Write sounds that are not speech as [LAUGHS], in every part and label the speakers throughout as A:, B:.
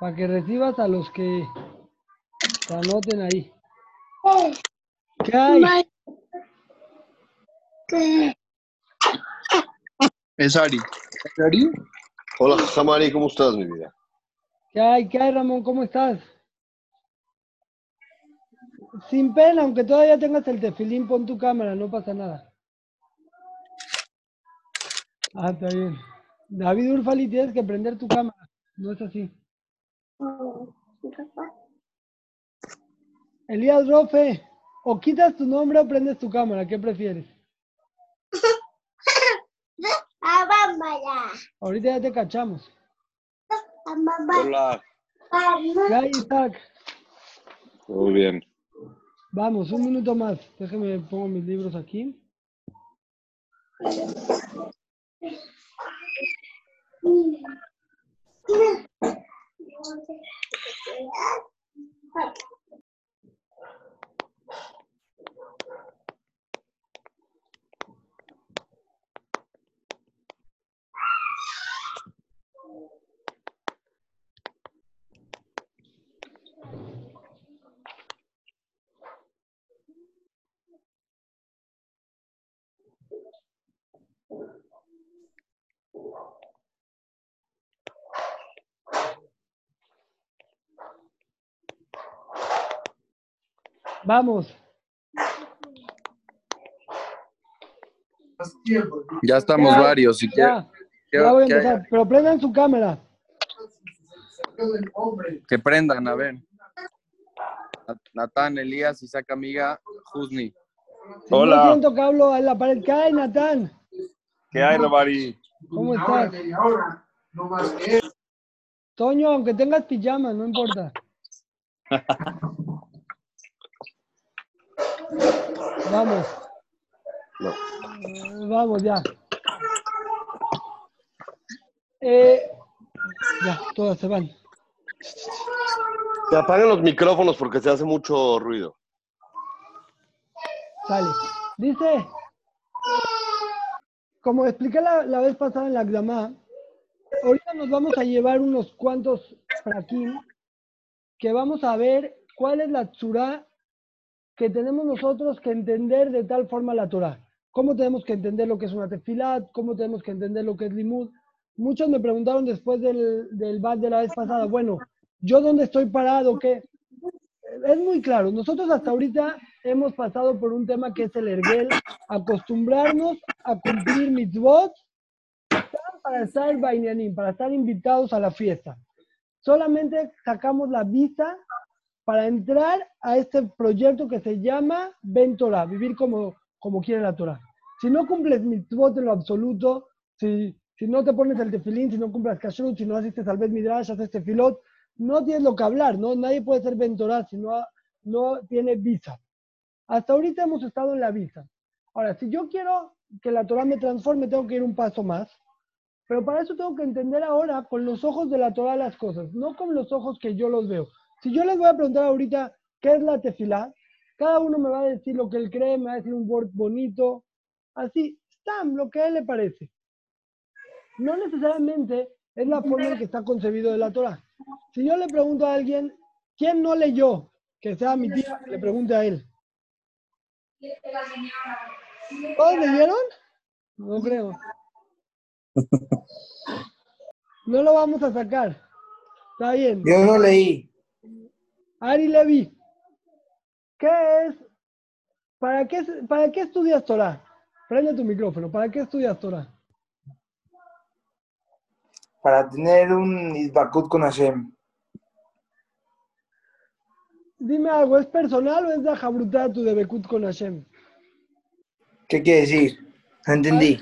A: Para que recibas a los que te anoten ahí. ¿Qué hay?
B: Es Ari.
C: ¿Ari? Hola, Samari, ¿cómo estás, mi vida?
A: ¿Qué hay? ¿Qué hay, Ramón? ¿Cómo estás? Sin pena, aunque todavía tengas el tefilín, pon tu cámara, no pasa nada. Ah, está bien. David Urfali, tienes que prender tu cámara. No es así. Elías Rofe, o quitas tu nombre o prendes tu cámara, ¿qué prefieres? [LAUGHS] Ahorita ya te cachamos.
C: Hola.
A: ¿Qué hay, Isaac?
C: Muy bien.
A: Vamos, un minuto más. Déjame pongo mis libros aquí. Thank you. Vamos.
B: Ya estamos
A: Ya,
B: varios. Si quiere-
A: Ya,
B: ¿qué-
A: ya voy a
B: qué-
A: empezar. Pero prendan su cámara.
B: que prendan, a ver. Natán, Elías, Isaac Amiga, Husni.
D: Hola.
A: siento que hablo a la pared. ¿Qué hay, Natán?
D: ¿Qué hay, Romari?
A: ¿Cómo estás? Toño, aunque tengas pijama, no importa. [LAUGHS] Vamos.
C: No.
A: Eh, Vamos, ya. Eh, ya, todas se van.
C: Te apagan los micrófonos porque se hace mucho ruido.
A: Sale. Dice, como expliqué la, la vez pasada en la Gdamá, ahorita nos vamos a llevar unos cuantos fraquín que vamos a ver cuál es la tzura que tenemos nosotros que entender de tal forma la Torah. ¿Cómo tenemos que entender lo que es una tefilat? ¿Cómo tenemos que entender lo que es limud? Muchos me preguntaron después del, del bat de la vez pasada, bueno, ¿yo dónde estoy parado? ¿Qué? es muy claro. Nosotros hasta ahorita hemos pasado por un tema que es el erguel, acostumbrarnos a cumplir mitzvot para estar bainanim, para estar invitados a la fiesta. Solamente sacamos la visa para entrar a este proyecto que se llama Ben vivir como, como quiere la Torah. Si no cumples mitzvot en lo absoluto, si, si no te pones el tefilín, si no cumples kashrut, si no asistes al Bet Midrash, haces tefilot, no tienes lo que hablar, ¿no? Nadie puede ser ventorá si no, no tiene visa. Hasta ahorita hemos estado en la visa. Ahora, si yo quiero que la Torah me transforme, tengo que ir un paso más. Pero para eso tengo que entender ahora con los ojos de la Torah las cosas, no con los ojos que yo los veo. Si yo les voy a preguntar ahorita qué es la tefilá, cada uno me va a decir lo que él cree, me va a decir un word bonito, así, Stam, lo que a él le parece. No necesariamente es la forma en que está concebido de la Torah. Si yo le pregunto a alguien, ¿quién no leyó? Que sea mi tía, le pregunte a él. ¿Todos leyeron? No creo. [LAUGHS] No lo vamos a sacar. Está bien.
E: Yo no leí.
A: Ari Levi, ¿qué es? ¿Para qué, ¿Para qué estudias Torah? Prende tu micrófono. ¿Para qué estudias Torah?
E: Para tener un Isbakut con Hashem.
A: Dime algo, ¿es personal o es de Jabrutá tu de Bekut con Hashem?
E: ¿Qué quiere decir? Entendí.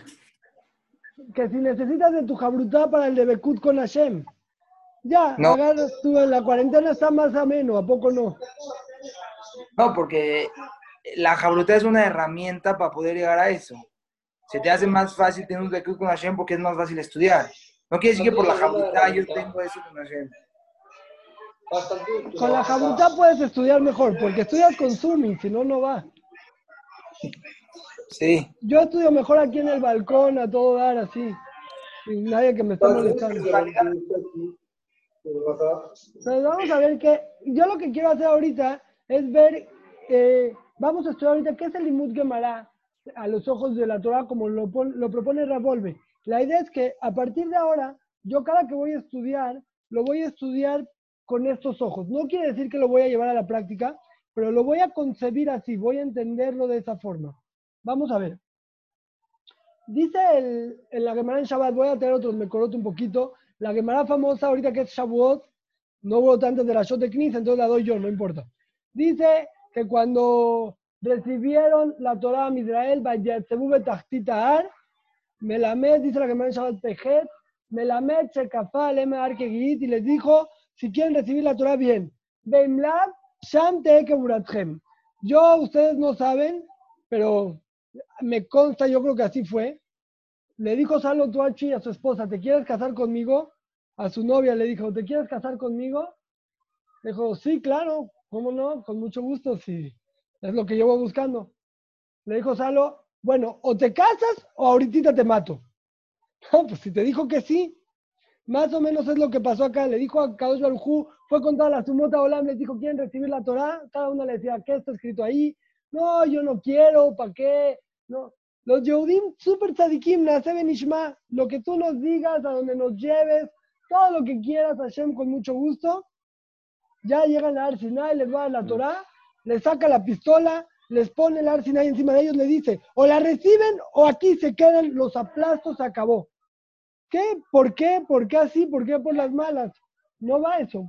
A: Que si necesitas de tu Jabrutá para el de Bekut con Hashem. Ya,
E: No.
A: agarras tú en la cuarentena está más ameno, ¿a poco no?
E: No, porque la jabruta es una herramienta para poder llegar a eso. Se te hace más fácil tener un Isbakut con Hashem porque es más fácil estudiar. No quiere decir que por la jabruta yo tengo eso con Hashem.
A: Con la Jabrutá puedes estudiar mejor, porque estudias con Zoom, si no, no va.
E: Sí.
A: Yo estudio mejor aquí en el balcón, a todo dar así. Y nadie que me está molestando. Pero vamos a ver que yo lo que quiero hacer ahorita es ver, eh, vamos a estudiar ahorita qué es el Limud Gemara a los ojos de la Torah como lo, lo propone Ravolve. La idea es que a partir de ahora, yo cada que voy a estudiar, lo voy a estudiar con estos ojos. No quiere decir que lo voy a llevar a la práctica, pero lo voy a concebir así, voy a entenderlo de esa forma. Vamos a ver. Dice el, en la Gemara en Shabbat, voy a tener otros, me coroto un poquito. La Gemara famosa ahorita que es Shavuot, no hubo tanto de la Shot de Knis, entonces la doy yo, no importa. Dice que cuando recibieron la Torah a Israel, Melamed, dice la Gemara en Shabbat Pejet, Melamed Leme Arkegit, y les dijo, si quieren recibir la Torah, bien. Beimlab, Sham Tekeburatchem. Yo, ustedes no saben, pero me consta, yo creo que así fue. Le dijo Salo Tuachi a su esposa, ¿te quieres casar conmigo? A su novia le dijo, ¿te quieres casar conmigo? Dijo, sí, claro, ¿cómo no? Con mucho gusto, sí. Es lo que voy buscando. Le dijo Salo, bueno, o te casas o ahorita te mato. [LAUGHS] No, pues si te dijo que sí, más o menos es lo que pasó acá. Le dijo a Kadosh Baruj fue con toda la sumota Olam, les dijo, ¿quieren recibir la Torah? Cada uno le decía, ¿qué está escrito ahí? No, yo no quiero, ¿para qué? No. Los Yehudim, super tzadikim, Naseben Ishma, lo que tú nos digas, a donde nos lleves, todo lo que quieras, Hashem, con mucho gusto. Ya llegan a Ar Sinai, les va a dar la Torah, les saca la pistola, les pone el Ar Sinai encima de ellos, le dice, o la reciben o aquí se quedan, los aplastos, se acabó. ¿Qué? ¿Por qué? ¿Por qué así? ¿Por qué por las malas? No va eso.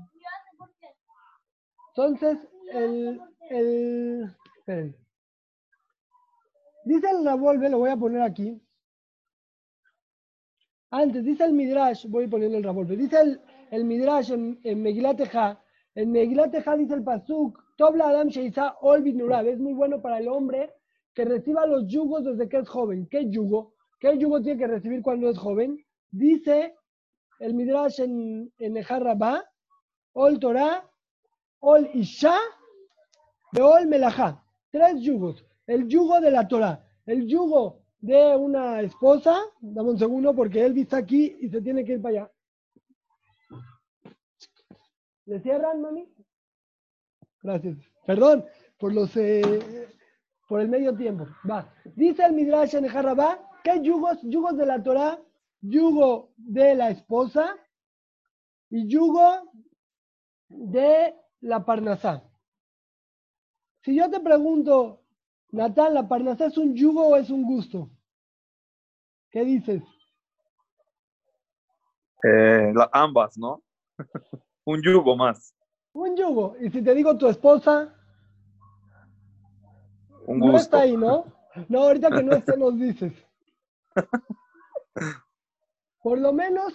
A: Entonces, el, el, esperen. Dice el Ravolve, lo voy a poner aquí. Antes, dice el Midrash, voy poniendo el Ravolve. Dice el, el Midrash en, en Megilat Eja, en Megilat Eja dice el Pasuk, Tobla Adam Sheisa Ol Binurab, es muy bueno para el hombre que reciba los yugos desde que es joven. ¿Qué yugo? ¿Qué yugo tiene que recibir cuando es joven? Dice el Midrash en, en Eja Rabá, Ol Torah, Ol Isha, de Ol Melajá. Tres yugos. El yugo de la Torah, el yugo de una esposa, dame un segundo porque él está aquí y se tiene que ir para allá. ¿Le cierran, mami? Gracias. Perdón por los eh, por el medio tiempo. Va. Dice el Midrash en Jarrabá, ¿qué yugos? Yugos de la Torah, yugo de la esposa y yugo de la Parnasá. Si yo te pregunto, Natán, ¿la Parnasá es un yugo o es un gusto? ¿Qué dices?
D: Eh, la- ambas, ¿no? [LAUGHS] Un yugo más.
A: Un yugo. Y si te digo tu esposa,
D: Un
A: no
D: gusto.
A: está ahí, ¿no? No, ahorita que no esté [LAUGHS] nos dices. Por lo menos,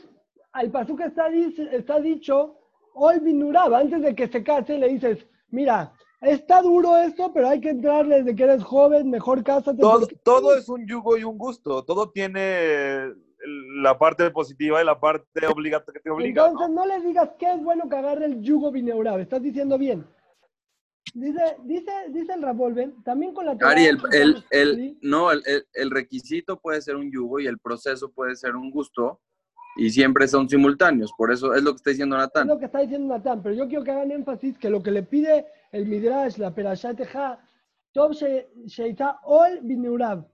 A: al pasuk está, dice- está dicho, Ol Binurab, antes de que se case, le dices, mira, está duro esto, pero hay que entrarle desde que eres joven, mejor cásate.
D: Todo,
A: porque-
D: todo es un yugo y un gusto. Todo tiene la parte positiva y la parte obligatoria que te obliga.
A: Entonces
D: ¿no?
A: no le digas que es bueno que agarre el yugo bineurab, estás diciendo bien. Dice, dice, dice el Ravolven, también con la
B: Ari, el, el,
A: ¿sí?
B: el- no, el, el- el requisito puede ser un yugo y el proceso puede ser un gusto y siempre son simultáneos. Por eso es lo que está diciendo
A: Es
B: Natán.
A: lo que está diciendo Natán, pero yo quiero que hagan énfasis que lo que le pide el Midrash, la Perashat She- Sheita Ol Bineurab.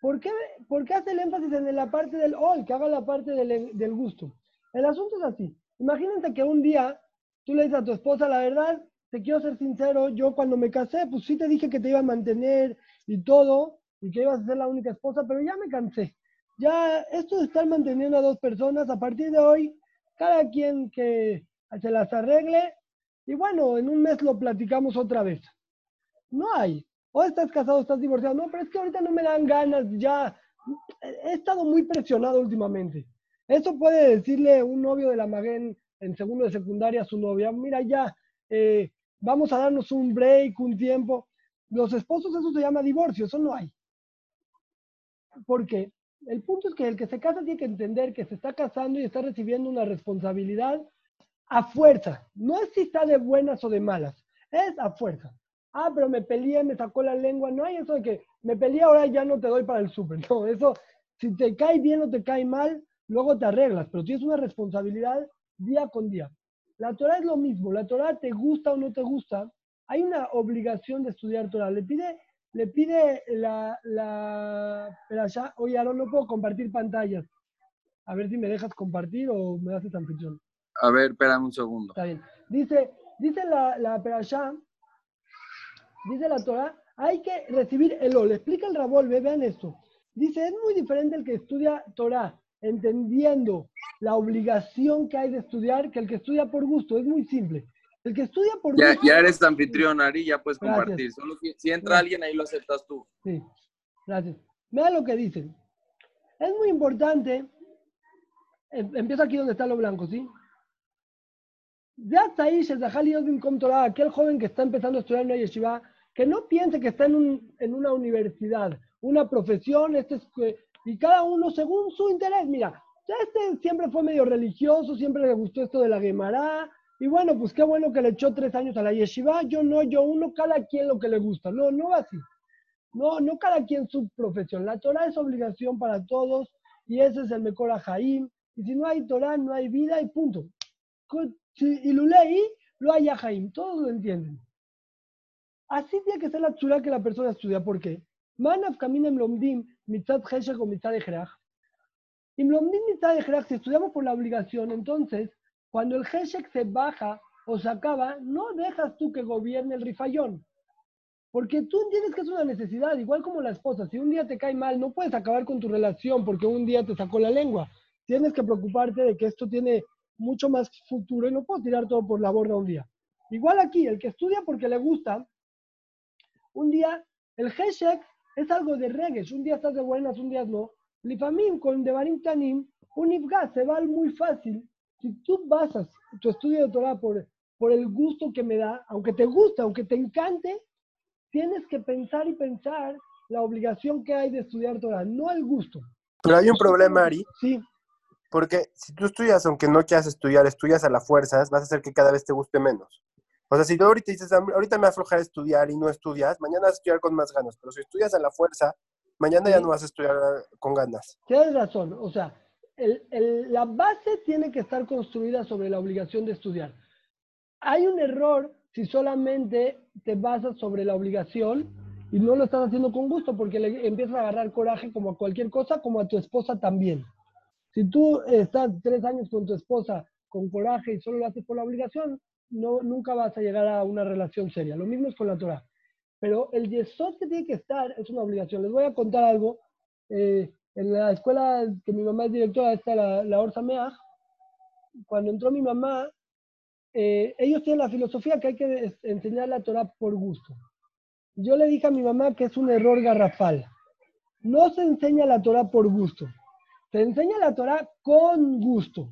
A: ¿Por qué, ¿Por qué hace el énfasis en la parte del Ol, que haga la parte del, del gusto? El asunto es así. Imagínense que un día tú le dices a tu esposa, la verdad, te quiero ser sincero, yo cuando me casé, pues sí te dije que te iba a mantener y todo, y que ibas a ser la única esposa, pero ya me cansé. Ya esto de estar manteniendo a dos personas, a partir de hoy, cada quien que se las arregle, y bueno, en un mes lo platicamos otra vez. No hay. O estás casado estás divorciado. No, pero es que ahorita no me dan ganas, ya. He estado muy presionado últimamente. Eso puede decirle un novio de la Maguen en segundo de secundaria a su novia, mira ya, eh, vamos a darnos un break, un tiempo. Los esposos, eso se llama divorcio, eso no hay. Porque el punto es que el que se casa tiene que entender que se está casando y está recibiendo una responsabilidad a fuerza. No es si está de buenas o de malas, es a fuerza. Ah, pero me peleé, me sacó la lengua. No hay eso de que me peleé, ahora ya no te doy para el súper. [LAUGHS] No, eso, si te cae bien o te cae mal, luego te arreglas, pero tienes una responsabilidad día con día. La Torah es lo mismo, la Torah te gusta o no te gusta, hay una obligación de estudiar Torah. Le pide, le pide la, la perashá, oye, Aaron, no puedo compartir pantallas. A ver si me dejas compartir o me haces anfitrión.
B: A ver, espérame un segundo.
A: Está bien. Dice, dice la, la perashá, dice la Torah, hay que recibir el ol. Explica el Rabolve, vean esto. Dice, es muy diferente el que estudia Torah, entendiendo la obligación que hay de estudiar, que el que estudia por gusto. Es muy simple. El que estudia por
B: Ya, ya eres anfitrión, Ari, ya puedes
A: Gracias.
B: compartir. Solo si, si entra alguien, ahí lo aceptas tú.
A: Sí, gracias. Vean lo que dicen. Es muy importante, em- empiezo aquí donde está lo blanco, ¿sí? Ya está ahí, Torah, aquel joven que está empezando a estudiar en una yeshiva, que no piense que está en, un- en una universidad, una profesión, este es que- y cada uno según su interés. Mira, este siempre fue medio religioso, siempre le gustó esto de la Gemara, y bueno, pues qué bueno que le echó tres años a la yeshiva, yo no, yo uno, cada quien lo que le gusta. No, no así. No, no cada quien su profesión. La Torah es obligación para todos y ese es el mejor Ajaim. Y si no hay Torah, no hay vida y punto. Y lo leí, lo hay Ajaim. Todos lo entienden. Así tiene que ser la tzura que la persona estudia. ¿Por qué? Manaf kaminem lomdim mitzat cheshek o mitzat echrach. Y lomdim mitzat echrach, si estudiamos por la obligación, entonces, cuando el cheshek se baja o se acaba, no dejas tú que gobierne el rifayón. Porque tú entiendes que es una necesidad, igual como la esposa. Si un día te cae mal, no puedes acabar con tu relación porque un día te sacó la lengua. Tienes que preocuparte de que esto tiene mucho más futuro y no puedo tirar todo por la borda un día. Igual aquí, el que estudia porque le gusta, un día, el Heshek es algo de regues. Un día estás de buenas, un día no. Lifamim con Devarim Tanim, un Ifgas se va muy fácil. Si tú basas tu estudio de Torah por, por el gusto que me da, aunque te guste, aunque te encante, tienes que pensar y pensar la obligación que hay de estudiar Torah, no el gusto.
F: Pero hay un problema, Ari,
A: Sí,
F: porque si tú estudias, aunque no quieras estudiar, estudias a la fuerza, vas a hacer que cada vez te guste menos. O sea, si tú ahorita dices, "Ah, ahorita me va a aflojar estudiar y no estudias, mañana vas a estudiar con más ganas. Pero si estudias a la fuerza, mañana ya no vas a estudiar con ganas.
A: tienes razón. O sea, la base tiene que estar construida sobre la obligación de estudiar. Hay un error si solamente te basas sobre la obligación y no lo estás haciendo con gusto porque le empiezas a agarrar coraje como a cualquier cosa, como a tu esposa también. Si tú estás tres años con tu esposa con coraje y solo lo haces por la obligación, no, nunca vas a llegar a una relación seria. Lo mismo es con la Torah. Pero el yesod que tiene que estar es una obligación. Les voy a contar algo. Eh, en la escuela que mi mamá es directora, está la, la Orsa Meaj, cuando entró mi mamá, eh, ellos tienen la filosofía que hay que enseñar la Torah por gusto. Yo le dije a mi mamá que es un error garrafal. No se enseña la Torah por gusto. Se enseña la Torah con gusto,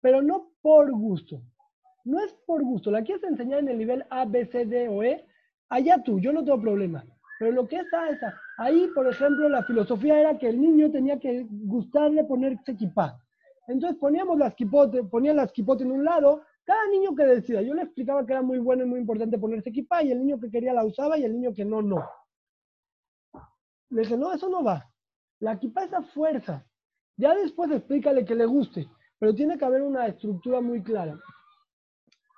A: pero no por gusto. No es por gusto. La quieres enseñar en el nivel A, B, C, D o E, allá tú, yo no tengo problema. Pero lo que está esa, ahí, por ejemplo, la filosofía era que el niño tenía que gustarle ponerse equipá. Entonces poníamos las quipote, ponían las quipote en un lado, cada niño que decida. Yo le explicaba que era muy bueno y muy importante ponerse equipá, y el niño que quería la usaba y el niño que no, no. Le dije, no, eso no va. La equipá es a fuerza. Ya después explícale que le guste, pero tiene que haber una estructura muy clara.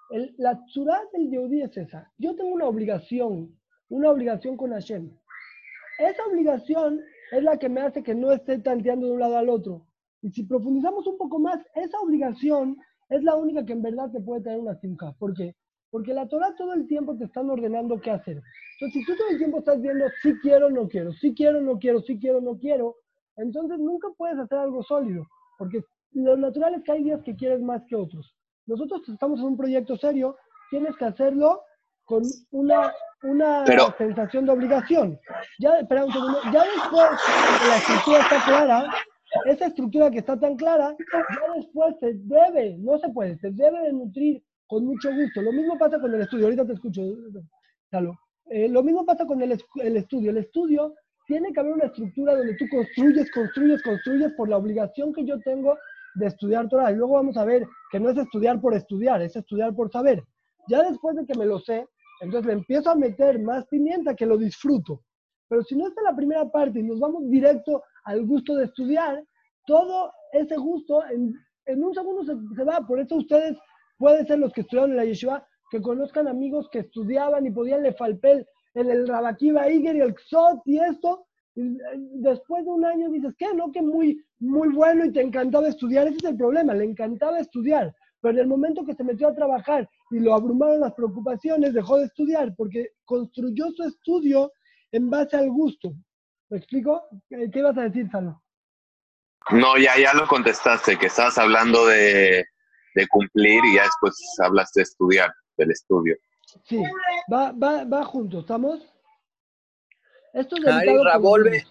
A: El- la tzura del Yehudi es esa. Yo tengo una obligación, una obligación con Hashem. Esa obligación es la que me hace que no esté tanteando de un lado al otro. Y si profundizamos un poco más, esa obligación es la única que en verdad te puede traer una simca. ¿Por qué? Porque la Torah todo el tiempo te están ordenando qué hacer. Entonces, si tú todo el tiempo estás viendo si quiero, no quiero, si quiero, no quiero, si quiero, no quiero, entonces nunca puedes hacer algo sólido. Porque lo natural es que hay días que quieres más que otros. Nosotros estamos en un proyecto serio, tienes que hacerlo con una, una
B: Pero-
A: sensación de obligación. Ya, espera un segundo, ya después que la estructura está clara, esa estructura que está tan clara, ya después se debe, no se puede, se debe de nutrir con mucho gusto. Lo mismo pasa con el estudio, ahorita te escucho, Salo. Eh, lo mismo pasa con el, el estudio. El estudio tiene que haber una estructura donde tú construyes, construyes, construyes por la obligación que yo tengo de estudiar Torah. Y luego vamos a ver que no es estudiar por estudiar, es estudiar por saber. Ya después de que me lo sé, entonces le empiezo a meter más pimienta que lo disfruto. Pero si no está la primera parte y nos vamos directo al gusto de estudiar, todo ese gusto en, en un segundo se, se va. Por eso ustedes pueden ser los que estudiaron en la yeshiva, que conozcan amigos que estudiaban y podían le falpel en el Rabakiva Iger y el Xot y esto. y, eh, después de un año dices, ¿qué? No, que muy, muy bueno y te encantaba estudiar. Ese es el problema, le encantaba estudiar. Pero en el momento que se metió a trabajar y lo abrumaron las preocupaciones, dejó de estudiar porque construyó su estudio en base al gusto. ¿Me explico? ¿Qué ibas a decir, Salo?
G: No, ya, ya lo contestaste, que estabas hablando de, de cumplir y ya después hablaste de estudiar, del estudio.
A: Sí, va, va, va junto, ¿estamos? Esto es
H: Ari, Ravolve.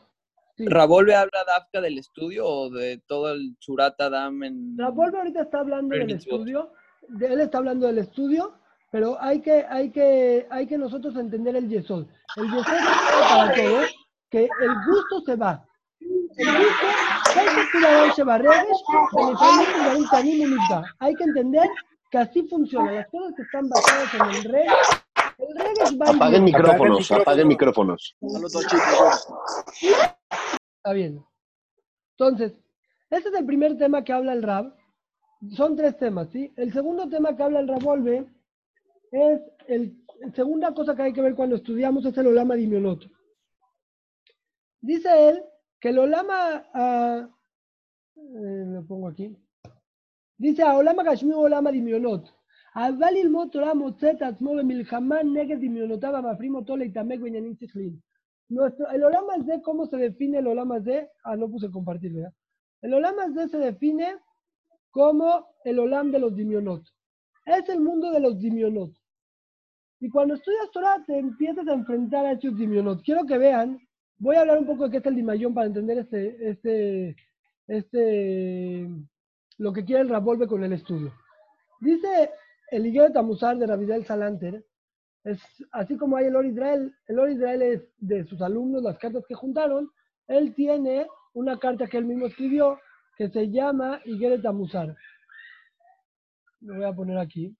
A: Sí.
H: ¿Ravolve habla Dafka del estudio o de todo el Churata Dam en...
A: Ravolve ahorita está hablando del estudio, él está hablando del estudio, pero hay que, hay que, hay que nosotros entender el yesod. El yesod es para todos, que el gusto se va. El gusto, hay que entender que así funciona. Las cosas que están basadas en el rey, el Regesh va
C: Apaguen micrófonos, apaguen micrófonos.
A: Está bien. Entonces, este es el primer tema que habla el Rab Son tres temas, ¿sí? El segundo tema que habla el Ravolve es el, la segunda cosa que hay que ver cuando estudiamos es el Olama Dimionot. Dice él que el Olama, ah, eh, lo pongo aquí, dice a Olama Gashmi Olama Dimionot. אבל ללמוד תורה מוצא את עצמו במלחמה נגד דמיונותיו המפרים אותו להתעמק בעניינים שכליים. Nuestro, el Olama Z, ¿cómo se define el Olama Z? Ah, no puse compartir, ¿verdad? El Olama Z se define como el Olam de los Dimionot. Es el mundo de los Dimionot. Y cuando estudias Torah te empiezas a enfrentar a estos Dimionot. Quiero que vean, voy a hablar un poco de qué es el Dimayón para entender este, este, este, lo que quiere el Ravolve con el estudio. Dice el Higuero Tamusar de Ravidel Salanter, es, así como hay el Or Israel, el Or Israel es de sus alumnos, las cartas que juntaron, él tiene una carta que él mismo escribió que se llama Higuero Tamusar. Lo voy a poner aquí.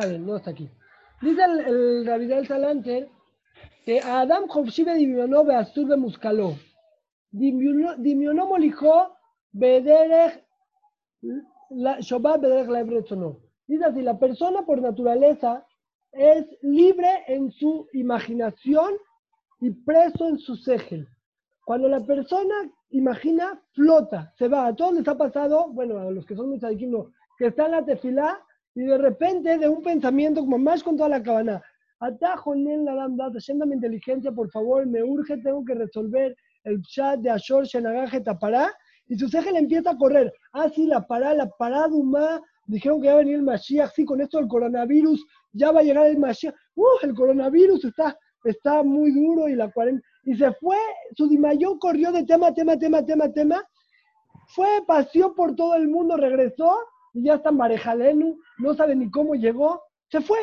A: Está bien, no está aquí. Dice el, el Ravidal Salanter que Adam Jovshive dimionó beastur bemuscaló. Dimionó dimionó molijó bederech la Shabbat bederech la no. Dice así, la persona por naturaleza es libre en su imaginación y preso en su segel. Cuando la persona imagina, flota, se va. A todos les ha pasado, bueno, a los que son tzadikim, no, que está en la tefilá y de repente de un pensamiento como más con toda la cabana. Atajo en la yendo mi inteligencia, por favor, me urge, tengo que resolver el chat de Ashor Shenagaje Tapará. Y su segel empieza a correr. Ah, sí, la pará, la pará Duma. Dijeron que va a venir el Mashiach. Sí, con esto del coronavirus, ya va a llegar el Mashiach. Uh, el coronavirus está, está muy duro y la cuarentena. Y se fue, su Dimayón corrió de tema, tema, tema, tema, tema. Fue, paseó por todo el mundo, regresó y ya está en Marejalenu, no sabe ni cómo llegó. Se fue,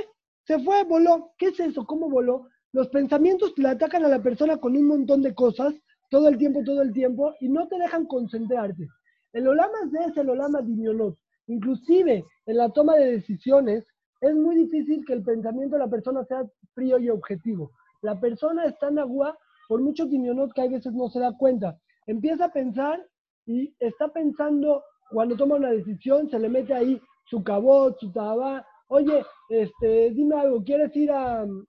A: se fue, voló. ¿Qué es eso? ¿Cómo voló? Los pensamientos le atacan a la persona con un montón de cosas, todo el tiempo, todo el tiempo, y no te dejan concentrarte. El Olama Z es el Olama Dimionot. Inclusive en la toma de decisiones es muy difícil que el pensamiento de la persona sea frío y objetivo. La persona está en agua por mucho dimionot que hay veces no se da cuenta. Empieza a pensar y está pensando, cuando toma una decisión, se le mete ahí su cabot, su tabá. Oye, este, dime algo, ¿quieres ir a um,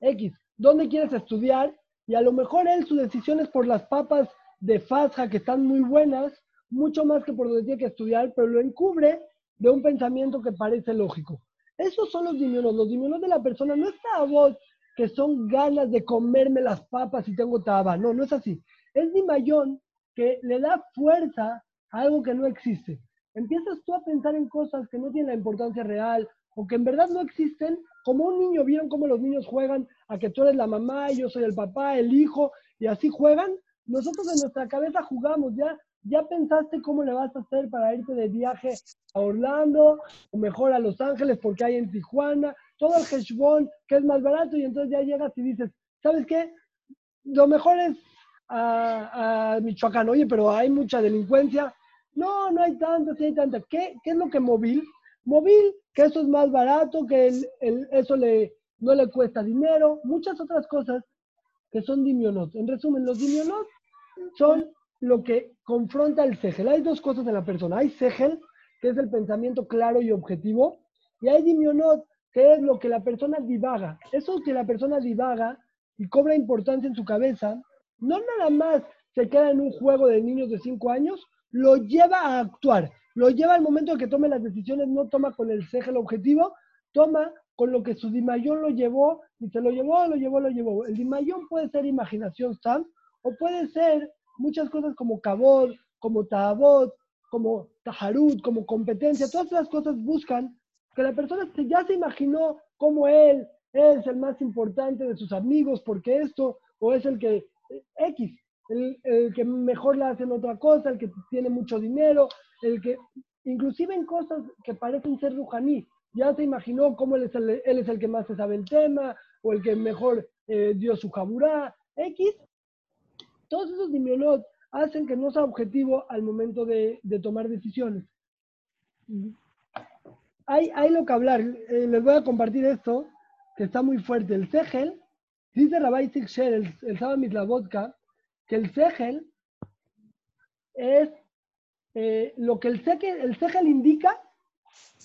A: X? ¿Dónde quieres estudiar? Y a lo mejor él su decisión es por las papas de Fasja que están muy buenas, mucho más que por donde tiene que estudiar, pero lo encubre de un pensamiento que parece lógico. Esos son los dimionos. Los dimionos de la persona no está a vos que son ganas de comerme las papas y tengo taba. No, no es así. Es Dimayón que le da fuerza algo que no existe. Empiezas tú a pensar en cosas que no tienen la importancia real o que en verdad no existen, como un niño, ¿vieron cómo los niños juegan a que tú eres la mamá y yo soy el papá, el hijo, y así juegan? Nosotros en nuestra cabeza jugamos, ya, ya pensaste cómo le vas a hacer para irte de viaje a Orlando, o mejor a Los Ángeles porque hay en Tijuana, todo el heshbon que es más barato, y entonces ya llegas y dices, ¿sabes qué? Lo mejor es a, a Michoacán, oye, pero hay mucha delincuencia. No, no hay tanta, sí hay tanta. ¿Qué, qué es lo que móvil? Móvil, que eso es más barato, que el, el- eso le, no le cuesta dinero, muchas otras cosas que son dimionot. En resumen, los dimionot son lo que confronta el segel. Hay dos cosas en la persona. Hay segel, que es el pensamiento claro y objetivo, y hay dimionot, que es lo que la persona divaga. Eso que la persona divaga y cobra importancia en su cabeza, no nada más se queda en un juego de niños de 5 años, lo lleva a actuar, lo lleva al momento de que tome las decisiones, no toma con el segel objetivo, toma con lo que su dimayón lo llevó, y se lo llevó, lo llevó, lo llevó. El dimayón puede ser imaginación Sam, o puede ser muchas cosas como cabot, como tahabot, como taharut, como competencia. Todas esas cosas buscan que la persona ya se imaginó cómo él es el más importante de sus amigos, porque esto, o es el que, eh, X, el, el que mejor le hacen otra cosa, el que tiene mucho dinero, el que, inclusive en cosas que parecen ser rujaní, ya se imaginó cómo él es el, él es el que más se sabe el tema, o el que mejor eh, dio su jaburá, X, todos esos dimionot hacen que no sea objetivo al momento de, de tomar decisiones. Hay, hay lo que hablar. Eh, les voy a compartir esto, que está muy fuerte. El Segel, dice Rabbi Sher, el, el Saba Mislavodka, que el Segel es eh, lo que el Segel, el Segel indica,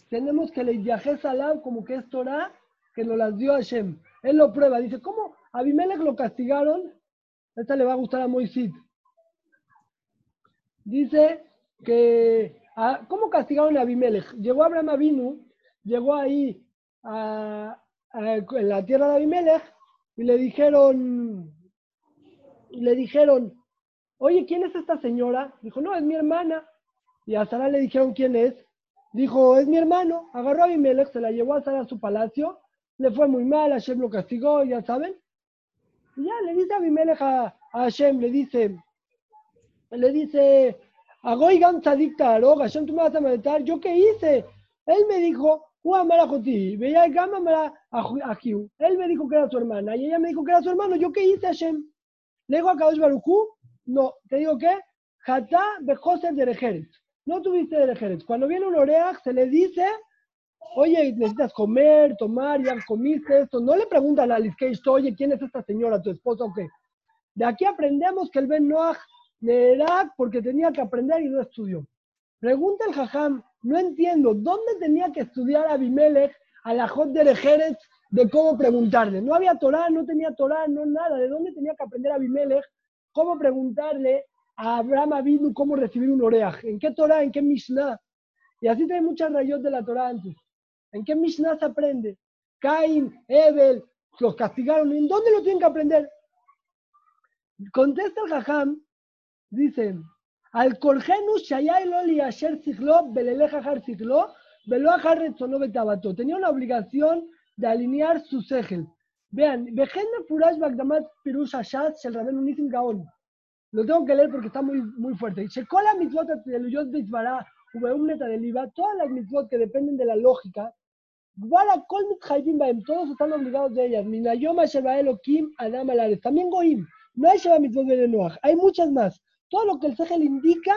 A: tenemos que le alab como que es Torah, que nos las dio Hashem. Él lo prueba, dice, ¿cómo Abimelech lo castigaron? Esta le va a gustar a Moisit. Dice que, ah, ¿cómo castigaron a Abimelech? Llegó Abraham Avinu, llegó ahí a, a- en la tierra de Abimelech y le dijeron, le dijeron, oye, ¿quién es esta señora? Dijo, no, es mi hermana. Y a Sara le dijeron, ¿quién es? Dijo, es mi hermano. Agarró a Abimelech, se la llevó a Sara a su palacio, le fue muy mal, Hashem lo castigó, ya saben. Y ya le dice a Abimelech a, a Hashem, le dice, le dice, Agoy Gam Tzadik Tarog, Hashem, tú me vas a matar, ¿yo qué hice? Él me dijo, "Hu amar a Joti, veía el Gam amar a Ju- a Jiu". Él me dijo que era su hermana, y ella me dijo que era su hermano, ¿yo qué hice, Hashem? Le digo a Kadosh Barujú, no, te digo que, Jatá Bejoser de Rejeres, no tuviste de Rejeres. Cuando viene un oreaj, se le dice, oye, necesitas comer, tomar, ya comiste esto. No le preguntan a Liskeish, oye, ¿quién es esta señora, tu esposa o qué? De aquí aprendemos que el Ben Noach Nerak porque tenía que aprender y no estudió. Pregunta el Jajam, no entiendo, ¿dónde tenía que estudiar Abimelech a la Jot de Jerez de cómo preguntarle? No había Torah, no tenía Torah, no nada. ¿De dónde tenía que aprender Abimelech cómo preguntarle a Abraham Avinu cómo recibir un oreaj? ¿En qué Torah? ¿En qué Mishnah? Y así trae muchas rayos de la Torah antes. ¿En qué Mishnah se aprende? Cain, Ebel, los castigaron. ¿En dónde lo tienen que aprender? Contesta el Jajam, dice, al Korgenu Shayai Loli Asher Siglo, Beleleja Har Siglo, Velo Ajar Retzono Betabato. Tenía una obligación de alinear su segel. Vean, Vejenda Furash Bagdamat Pirush Ashaz, Shel Rabenu Nisim Gaon. Lo tengo que leer porque está muy, muy fuerte. Shekola Mitzvot Atziluyot Bitzvara, Ubeum Neta de Liba, todas las mitzvot que dependen de la lógica, Guala Kol Mitzchayim Baem, todos están obligados de ellas. Minayoma Sheba Elohim Adam Alares. También Goim. No hay Sheba Mitzvot de Noach, hay muchas más. Todo lo que el Segel indica,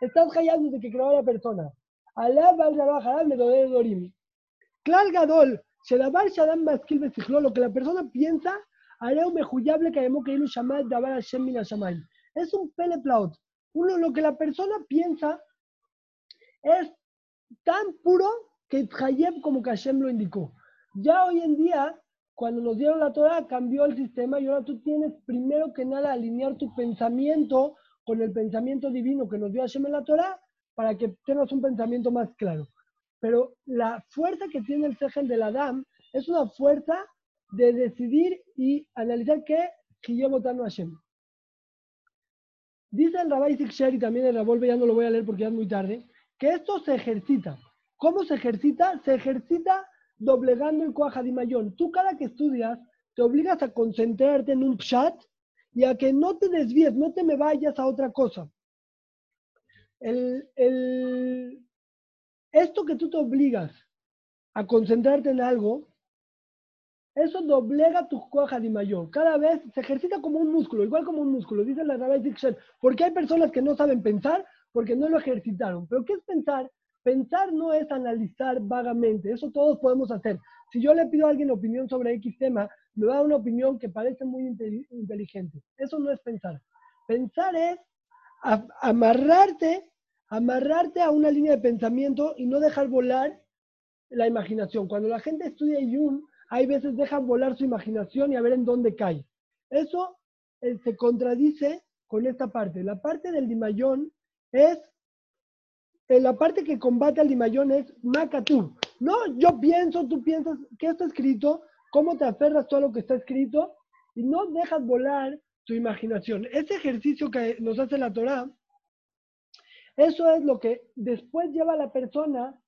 A: estás callado desde que creó a la persona. Alá Bal Rabah Harab Medodé Dorim. Klal Gadol, Shadam Maskil lo que la persona piensa, mejuyable Dabar Hashem. Es un peleplaut. Uno, lo que la persona piensa es tan puro que Hayeb como que Hashem lo indicó. Ya hoy en día, cuando nos dieron la Torah, cambió el sistema y ahora tú tienes primero que nada alinear tu pensamiento con el pensamiento divino que nos dio Hashem en la Torah para que tengas un pensamiento más claro. Pero la fuerza que tiene el Sejel del Adam es una fuerza de decidir y analizar qué Hayeb votando a Hashem. Dice el Rabbi Sikher y también el Rabolve, ya no lo voy a leer porque ya es muy tarde, que esto se ejercita. ¿Cómo se ejercita? Se ejercita doblegando el Koach Hadimayón. Tú cada que estudias te obligas a concentrarte en un pshat y a que no te desvíes, no te me vayas a otra cosa. El, el- esto que tú te obligas a concentrarte en algo, eso doblega tu Koach Hadimayón. Cada vez se ejercita como un músculo, igual como un músculo, dice la Rabbi Dikshen. Porque hay personas que no saben pensar porque no lo ejercitaron. ¿Pero qué es pensar? Pensar no es analizar vagamente, eso todos podemos hacer. Si yo le pido a alguien opinión sobre X tema, me va a dar una opinión que parece muy inte- inteligente. Eso no es pensar. Pensar es amarrarte, amarrarte a una línea de pensamiento y no dejar volar la imaginación. Cuando la gente estudia Jung, hay veces dejan volar su imaginación y a ver en dónde cae. Eso eh, se contradice con esta parte. La parte del Dimayón es eh, la parte que combate al Dimayón es Makatú. No, yo pienso, tú piensas que está escrito, cómo te aferras tú a lo que está escrito y no dejas volar tu imaginación. Ese ejercicio que nos hace la Torá, eso es lo que después lleva a la persona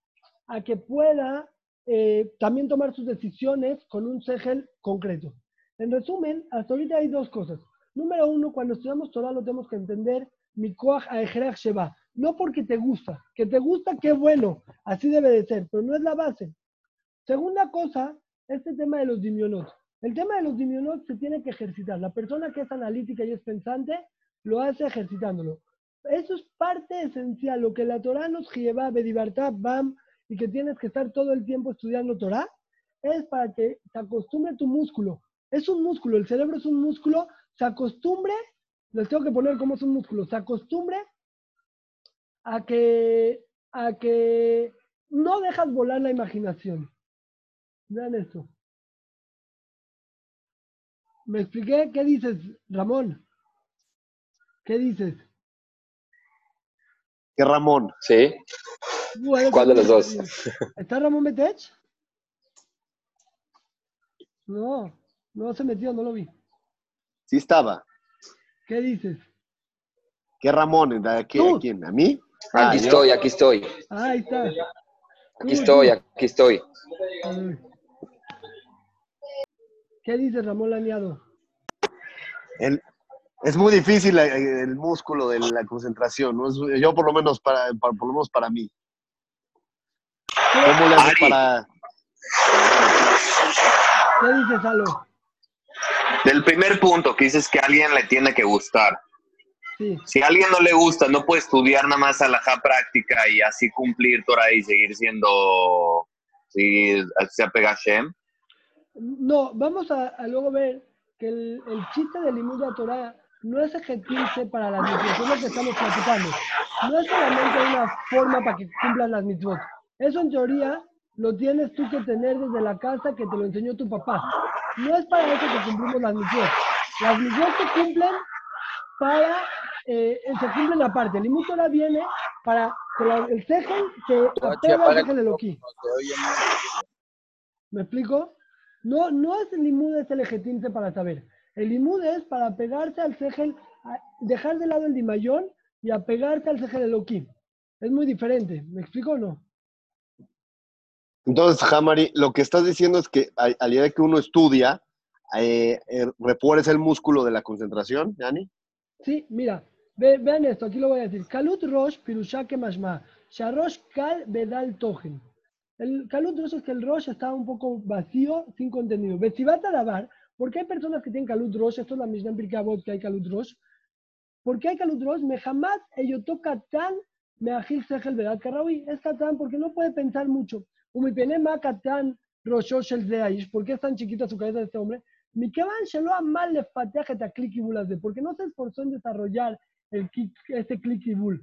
A: a que pueda eh, también tomar sus decisiones con un segel concreto. En resumen, hasta ahorita hay dos cosas. Número uno, cuando estudiamos Torah lo tenemos que entender, mi koach aejerach sheba. No porque te gusta, que te gusta, qué bueno, así debe de ser, pero no es la base. Segunda cosa, este tema de los dimionot. El tema de los dimionot se tiene que ejercitar. La persona que es analítica y es pensante lo hace ejercitándolo. Eso es parte esencial, lo que la Torah nos lleva, Bedibartá, Bam, y que tienes que estar todo el tiempo estudiando Torah, es para que se acostumbre tu músculo. Es un músculo, el cerebro es un músculo, se acostumbre, les tengo que poner cómo es un músculo, se acostumbre a que, a que no dejas volar la imaginación. Vean esto. ¿Me expliqué? ¿Qué dices, Ramón? ¿Qué dices?
C: Que Ramón.
I: Sí.
A: Bueno,
I: ¿Cuál de los dos?
A: ¿Está Ramón Betech? No, no se metió, no lo vi.
C: Sí estaba.
A: ¿Qué dices?
C: ¿Qué Ramón? ¿A quién? ¿A, quién? ¿A mí? Ah,
I: Aquí
C: yo.
I: estoy, aquí estoy.
A: Ah, ahí está.
I: Aquí estoy, aquí estoy.
A: ¿Qué dice Ramón Laneado?
C: El- es muy difícil eh, el, músculo de la concentración. ¿no? Es- yo por lo menos para, para- por lo menos para mí. ¿Cómo le haces para...?
A: ¿Qué dice Salo?
G: Del primer punto que dices que a alguien le tiene que gustar.
A: Sí.
G: Si a alguien no le gusta, no puede estudiar nada más a la práctica y así cumplir Torah y seguir siendo, sí, se apega a Shem.
A: No, vamos a, a luego ver que el, el chiste del Limud de la Torah no es ejercitarse para las mitzvot, es lo que estamos platicando. No es solamente una forma para que cumplas las mitzvot. Eso en teoría lo tienes tú que tener desde la casa que te lo enseñó tu papá. No es para eso que cumplimos las mitzvot. Las mitzvot se cumplen para, eh, se cumplen aparte. El Torah viene para que la- el segen se apega al segen Elohim. ¿Me explico? No, no es el limud, es el para saber. El limud es para apegarse al segel, dejar de lado el dimayón y apegarse al segel eloquim. Es muy diferente. ¿Me explico o no?
C: Entonces, Hamari, lo que estás diciendo es que a, a la idea que uno estudia, eh, eh, refuerza el músculo de la concentración, Yani.
A: Sí, mira, ve- vean esto, aquí lo voy a decir. Kalut Rosh Pirushake Mashma. Sharosh Kal Bedal Togen. El Kalut Rosh es que el Rosh está un poco vacío, sin contenido. Besibata Dabar, porque hay personas que tienen Kalut Rosh, esto es la misma en Pirkei que hay Kalut Rosh. Porque hay Kalut Rosh, me jamás ello toca tan me agil sejel verdad Karrawi. Es Katán porque no puede pensar mucho. Umipenema Katán Roshosh el Zeish, ¿por qué es tan chiquita su cabeza de este hombre? Mikaban Sheloa mal le fateaje a click y bulase, porque no se esforzó en desarrollar el este click y bull.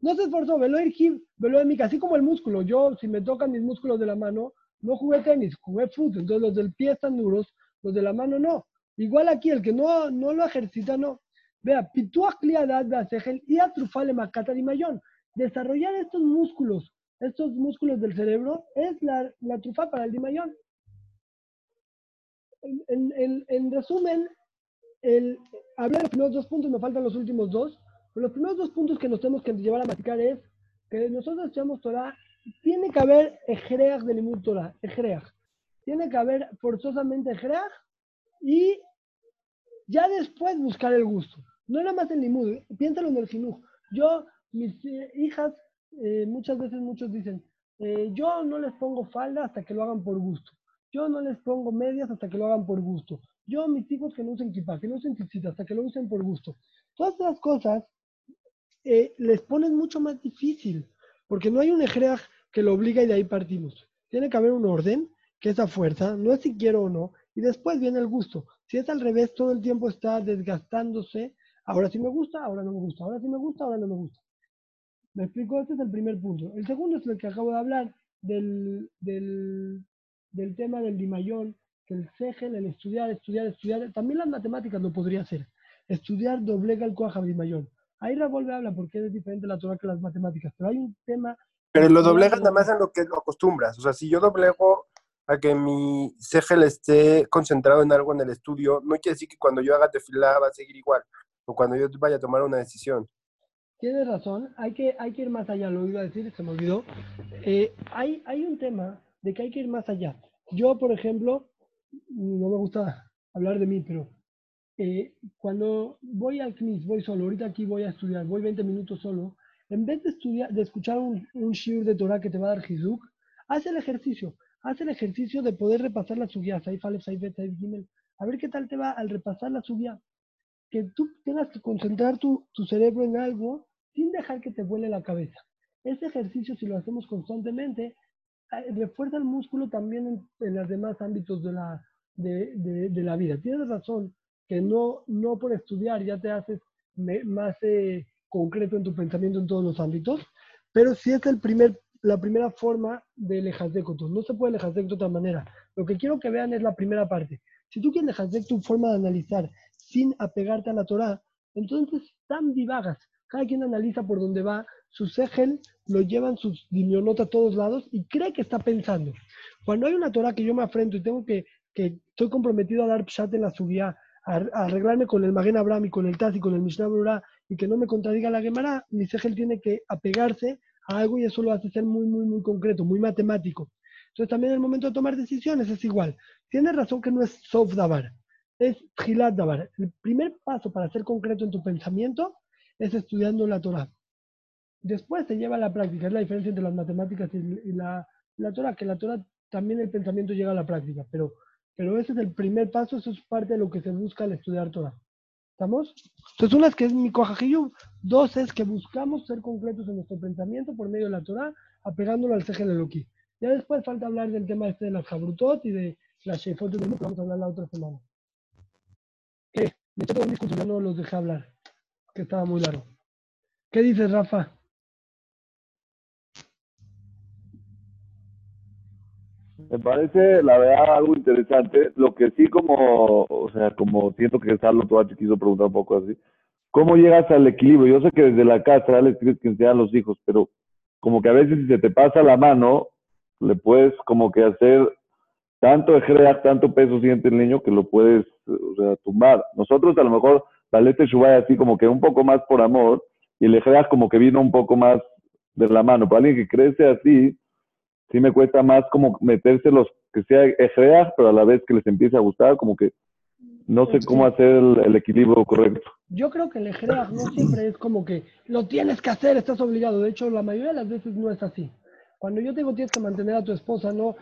A: No se esforzó, velo irgib, velo de mica, así como el músculo. Yo, si me tocan mis músculos de la mano, no jugué tenis, jugué fútbol. Entonces los del pie están duros, los de la mano no. Igual aquí, el que no, no lo ejercita, no. Vea, pituach beasegel y atrufale macata di mayón. Desarrollar estos músculos, estos músculos del cerebro, es la, la trufa para el dimayón en, en- en- en resumen, el, hablé de los primeros dos puntos, me faltan los últimos dos. Los primeros dos puntos que nos tenemos que llevar a platicar es que nosotros estudiamos Torah, tiene que haber ejreach de Limud Torah. Tiene que haber forzosamente ejreaj y ya después buscar el gusto. No nada más en limud, piénsalo en el jinuj. Yo, mis eh, hijas, eh, muchas veces muchos dicen, eh, yo no les pongo falda hasta que lo hagan por gusto. Yo no les pongo medias hasta que lo hagan por gusto. Yo, mis hijos que no usen kippah, que no usen tzitzit, hasta que lo usen por gusto. Todas esas cosas eh, les ponen mucho más difícil, porque no hay un ejreaj que lo obliga y de ahí partimos. Tiene que haber un orden, que es a fuerza, no es si quiero o no, y después viene el gusto. Si es al revés, todo el tiempo está desgastándose. Ahora sí me gusta, ahora no me gusta. Ahora sí me gusta, ahora no me gusta. ¿Me explico? Este es el primer punto. El segundo es el que acabo de hablar del, del, del tema del limayón, que el segel, el estudiar, estudiar, estudiar, también las matemáticas lo podría hacer. Estudiar doblega el coaja limayón. Ahí la vuelve a hablar porque es diferente la Torah que las matemáticas, pero hay un tema...
F: Pero lo doblegas nada más en lo que lo acostumbras. O sea, si yo doblego a que mi segel esté concentrado en algo en el estudio, no quiere decir que cuando yo haga tefilá va a seguir igual, o cuando yo vaya a tomar una decisión.
A: Tienes razón, hay que, hay que ir más allá, lo iba a decir, se me olvidó. Eh, hay, hay un tema de que hay que ir más allá. Yo, por ejemplo, no me gusta hablar de mí, pero eh, cuando voy al CNIS, voy solo, ahorita aquí voy a estudiar, voy 20 minutos solo, en vez de, estudiar, de escuchar un, un shiur de Torah que te va a dar Hizuk, haz el ejercicio, haz el ejercicio de poder repasar la subía, Saif Aleph, Saif Bet, Saif Gimel, a ver qué tal te va al repasar la subía. Que tú tengas que concentrar tu, tu cerebro en algo sin dejar que te vuele la cabeza. Ese ejercicio, si lo hacemos constantemente, eh, refuerza el músculo también en, los demás ámbitos de la, de, de, la vida. Tienes razón, que no, no por estudiar ya te haces más eh, concreto en tu pensamiento en todos los ámbitos, pero sí es el primer, la primera forma de Lejazdekoto. No se puede Lejazdek de otra manera. Lo que quiero que vean es la primera parte. Si tú quieres Lejazdek tu forma de analizar sin apegarte a la Torah, entonces tan divagas. Cada quien analiza por dónde va, su segel lo llevan sus dimionot a todos lados y cree que está pensando. Cuando hay una Torah que yo me afrento y tengo que, que estoy comprometido a dar pshat en la subía, a, arreglarme con el Magen Abraham y con el Taz y con el Mishnah Berurah y que no me contradiga la Gemara, mi segel tiene que apegarse algo y eso lo hace ser muy, muy, muy concreto, muy matemático. Entonces también el momento de tomar decisiones es igual. Tienes razón que no es soft davar, es gilat davar. El primer paso para ser concreto en tu pensamiento es estudiando la Torah. Después se lleva a la práctica. Es la diferencia entre las matemáticas y la, la Torah, que la Torah también el pensamiento llega a la práctica, pero, pero ese es el primer paso, eso es parte de lo que se busca al estudiar Torah. ¿Estamos? Entonces, una es que es mi cojajillo, dos es que buscamos ser concretos en nuestro pensamiento por medio de la Torah, apegándolo al Segel Eloquí. Ya después falta hablar del tema este de las Jabrutot y de las mundo, que vamos a hablar la otra semana. ¿Qué? Me eché un discurso, ya no los dejé hablar, que estaba muy largo. ¿Qué dices, Rafa?
D: Me parece, la verdad, algo interesante. Lo que sí como, o sea, como siento que Sarlo Toachi quiso preguntar un poco así. ¿Cómo llegas al equilibrio? Yo sé que desde la casa les tienes que enseñar a los hijos, pero como que a veces si se te pasa la mano, le puedes como que hacer tanto ejreas, tanto peso siente el niño que lo puedes, o sea, tumbar. Nosotros a lo mejor la letra Shubay así como que un poco más por amor y el ejreas como que vino un poco más de la mano. Para alguien que crece así, sí me cuesta más como meterse los que sea ejreas, pero a la vez que les empiece a gustar, como que no sé cómo hacer el, el equilibrio correcto.
A: Yo creo que el ejreaj no siempre es como que lo tienes que hacer, estás obligado. De hecho, la mayoría de las veces no es así. Cuando yo digo tienes que mantener a tu esposa, no,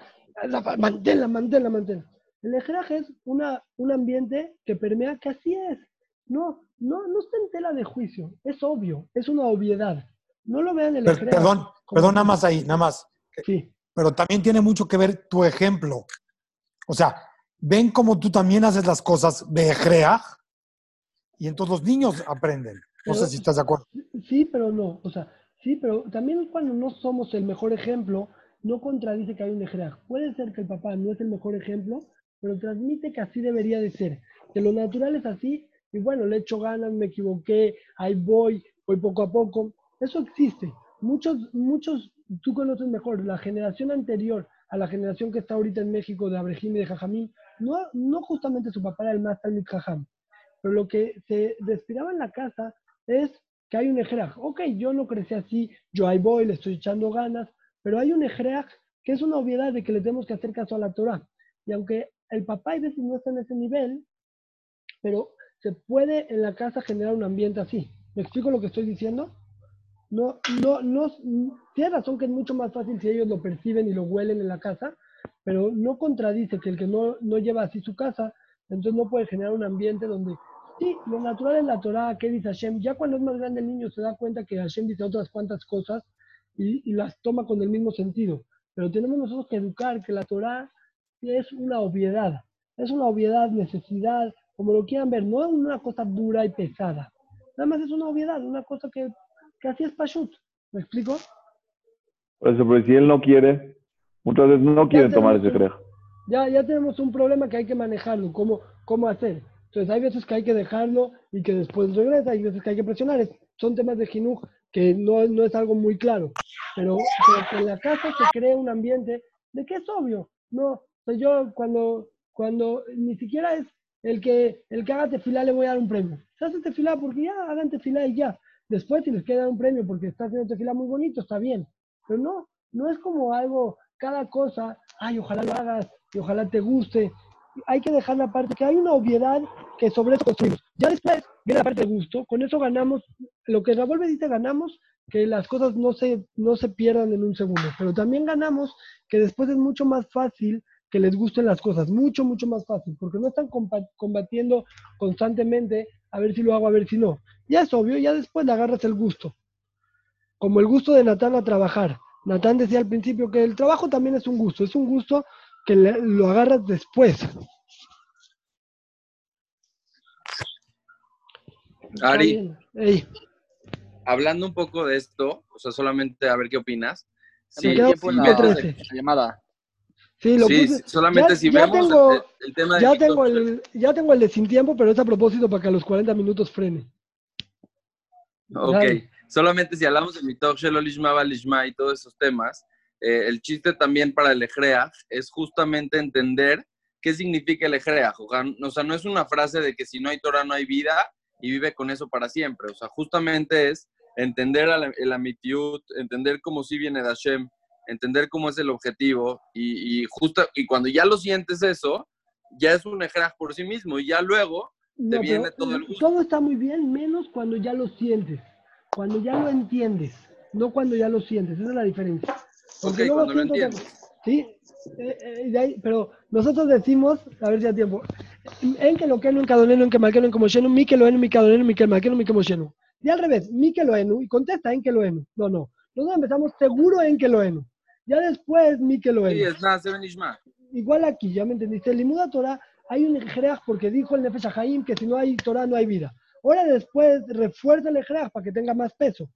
A: la- manténla, manténla, manténla. El ejreaj es una, un ambiente que permea que así es. No, no, no está en tela de juicio. Es obvio, es una obviedad. No lo vean el ejreaj.
J: perdón, perdón, nada más ahí, nada más.
A: Sí.
J: Pero también tiene mucho que ver tu ejemplo. O sea, ven cómo tú también haces las cosas de Ejreaj y entonces los niños aprenden. No sé si estás de acuerdo.
A: Sí, pero no. O sea, sí, pero también cuando no somos el mejor ejemplo, no contradice que hay un ejreaj. Puede ser que el papá no es el mejor ejemplo, pero transmite que así debería de ser. Que lo natural es así, y bueno, le echo ganas, me equivoqué, ahí voy, voy poco a poco. Eso existe. Muchos, muchos, tú conoces mejor, la generación anterior a la generación que está ahorita en México de Abrejim y de Jajamín, no, no justamente su papá era el más Talmid Jajam, pero lo que se respiraba en la casa es que hay un ejreaj. Ok, yo no crecí así, yo ahí voy, le estoy echando ganas, pero hay un ejreaj que es una obviedad de que le tenemos que hacer caso a la Torah. Y aunque el papá hay veces no está en ese nivel, pero se puede en la casa generar un ambiente así. ¿Me explico lo que estoy diciendo? No, no, no, tienes razón que es mucho más fácil si ellos lo perciben y lo huelen en la casa, pero no contradice que el que no, no lleva así su casa, entonces no puede generar un ambiente donde, sí, lo natural es la Torah, que dice Hashem, ya cuando es más grande el niño se da cuenta que Hashem dice otras cuantas cosas y, y las toma con el mismo sentido, pero tenemos nosotros que educar que la Torah es una obviedad, es una obviedad, necesidad, como lo quieran ver, no es una cosa dura y pesada, nada más es una obviedad, una cosa que, que así es Pashut, ¿me explico?
D: Por eso, pero si él no quiere, muchas veces no quieren tomar ese creja.
A: ya, ya tenemos un problema que hay que manejarlo, cómo, cómo hacer. Entonces hay veces que hay que dejarlo y que después regresa, hay veces que hay que presionar. Es- son temas de jinuj que no, no es algo muy claro. Pero, pero que en la casa se cree un ambiente de que es obvio. No, o sea, yo cuando, cuando ni siquiera es el que, el que haga tefilá le voy a dar un premio. Se hace tefilá porque ya hagan tefilá y ya. Después si les quiere dar un premio porque está haciendo tefilá muy bonito, está bien. Pero no, no es como algo, cada cosa, ay, ojalá lo hagas y ojalá te guste. Hay que dejar la parte, que hay una obviedad que sobre eso construimos. Ya después viene la parte de gusto, con eso ganamos, lo que Ravolve dice ganamos, que las cosas no se, no se pierdan en un segundo, pero también ganamos que después es mucho más fácil que les gusten las cosas, mucho, mucho más fácil, porque no están combatiendo constantemente a ver si lo hago, a ver si no. Ya es obvio, ya después le agarras el gusto como el gusto de Natán a trabajar. Natán decía al principio que el trabajo también es un gusto, es un gusto que le- lo agarras después.
B: Ari.
A: Ey,
B: hablando un poco de esto, o sea, solamente a ver qué opinas.
H: Sí,
B: Sí,
A: quedó
H: tiempo en la,
B: metes-
A: 5:13.
H: la llamada.
A: Sí, lo
B: sí,
A: puse.
B: solamente
A: Ya-
B: si
A: ya
B: vemos
A: tengo-
B: el, el tema de
A: Ya tengo, el, ya tengo el de sin tiempo, pero es a propósito para que a los 40 minutos frene.
B: Ok, solamente si hablamos de Mitoch Shelo Lishma Balishma y todos esos temas, eh, el chiste también para el Ejreach es justamente entender qué significa el Ejreach. O sea, no es una frase de que si no hay Torah no hay vida y vive con eso para siempre. O sea, justamente es entender el Amitiut, entender cómo sí viene de Hashem, entender cómo es el objetivo y, y, justa, y cuando ya lo sientes eso, ya es un Ejreach por sí mismo y ya luego
A: No,
B: viene
A: pero
B: todo el gusto.
A: todo está muy bien, menos cuando ya lo sientes, cuando ya lo entiendes, no cuando ya lo sientes, esa es la diferencia. Porque
B: Ok,
A: luego
B: cuando lo
A: que-
B: entiendes.
A: Sí, eh, eh, de ahí- pero nosotros decimos, a ver si hay tiempo, en que lo que en cadoneno, en que malqueno, en como shenu, mi que lo enu, mi cadoneno, mi que malqueno, mi que moshenu. Y al revés, mi que lo enu, y contesta en que lo enu. No, no, nosotros empezamos seguro en que lo enu. Ya después, mi que lo
B: Sí, es nada, se Ishma.
A: Igual aquí, ya me entendiste, el Limuda Torah, hay un Ejreach porque dijo el Nefesh Haim que si no hay Torah no hay vida. Ahora después refuerza el Ejreach para que tenga más peso.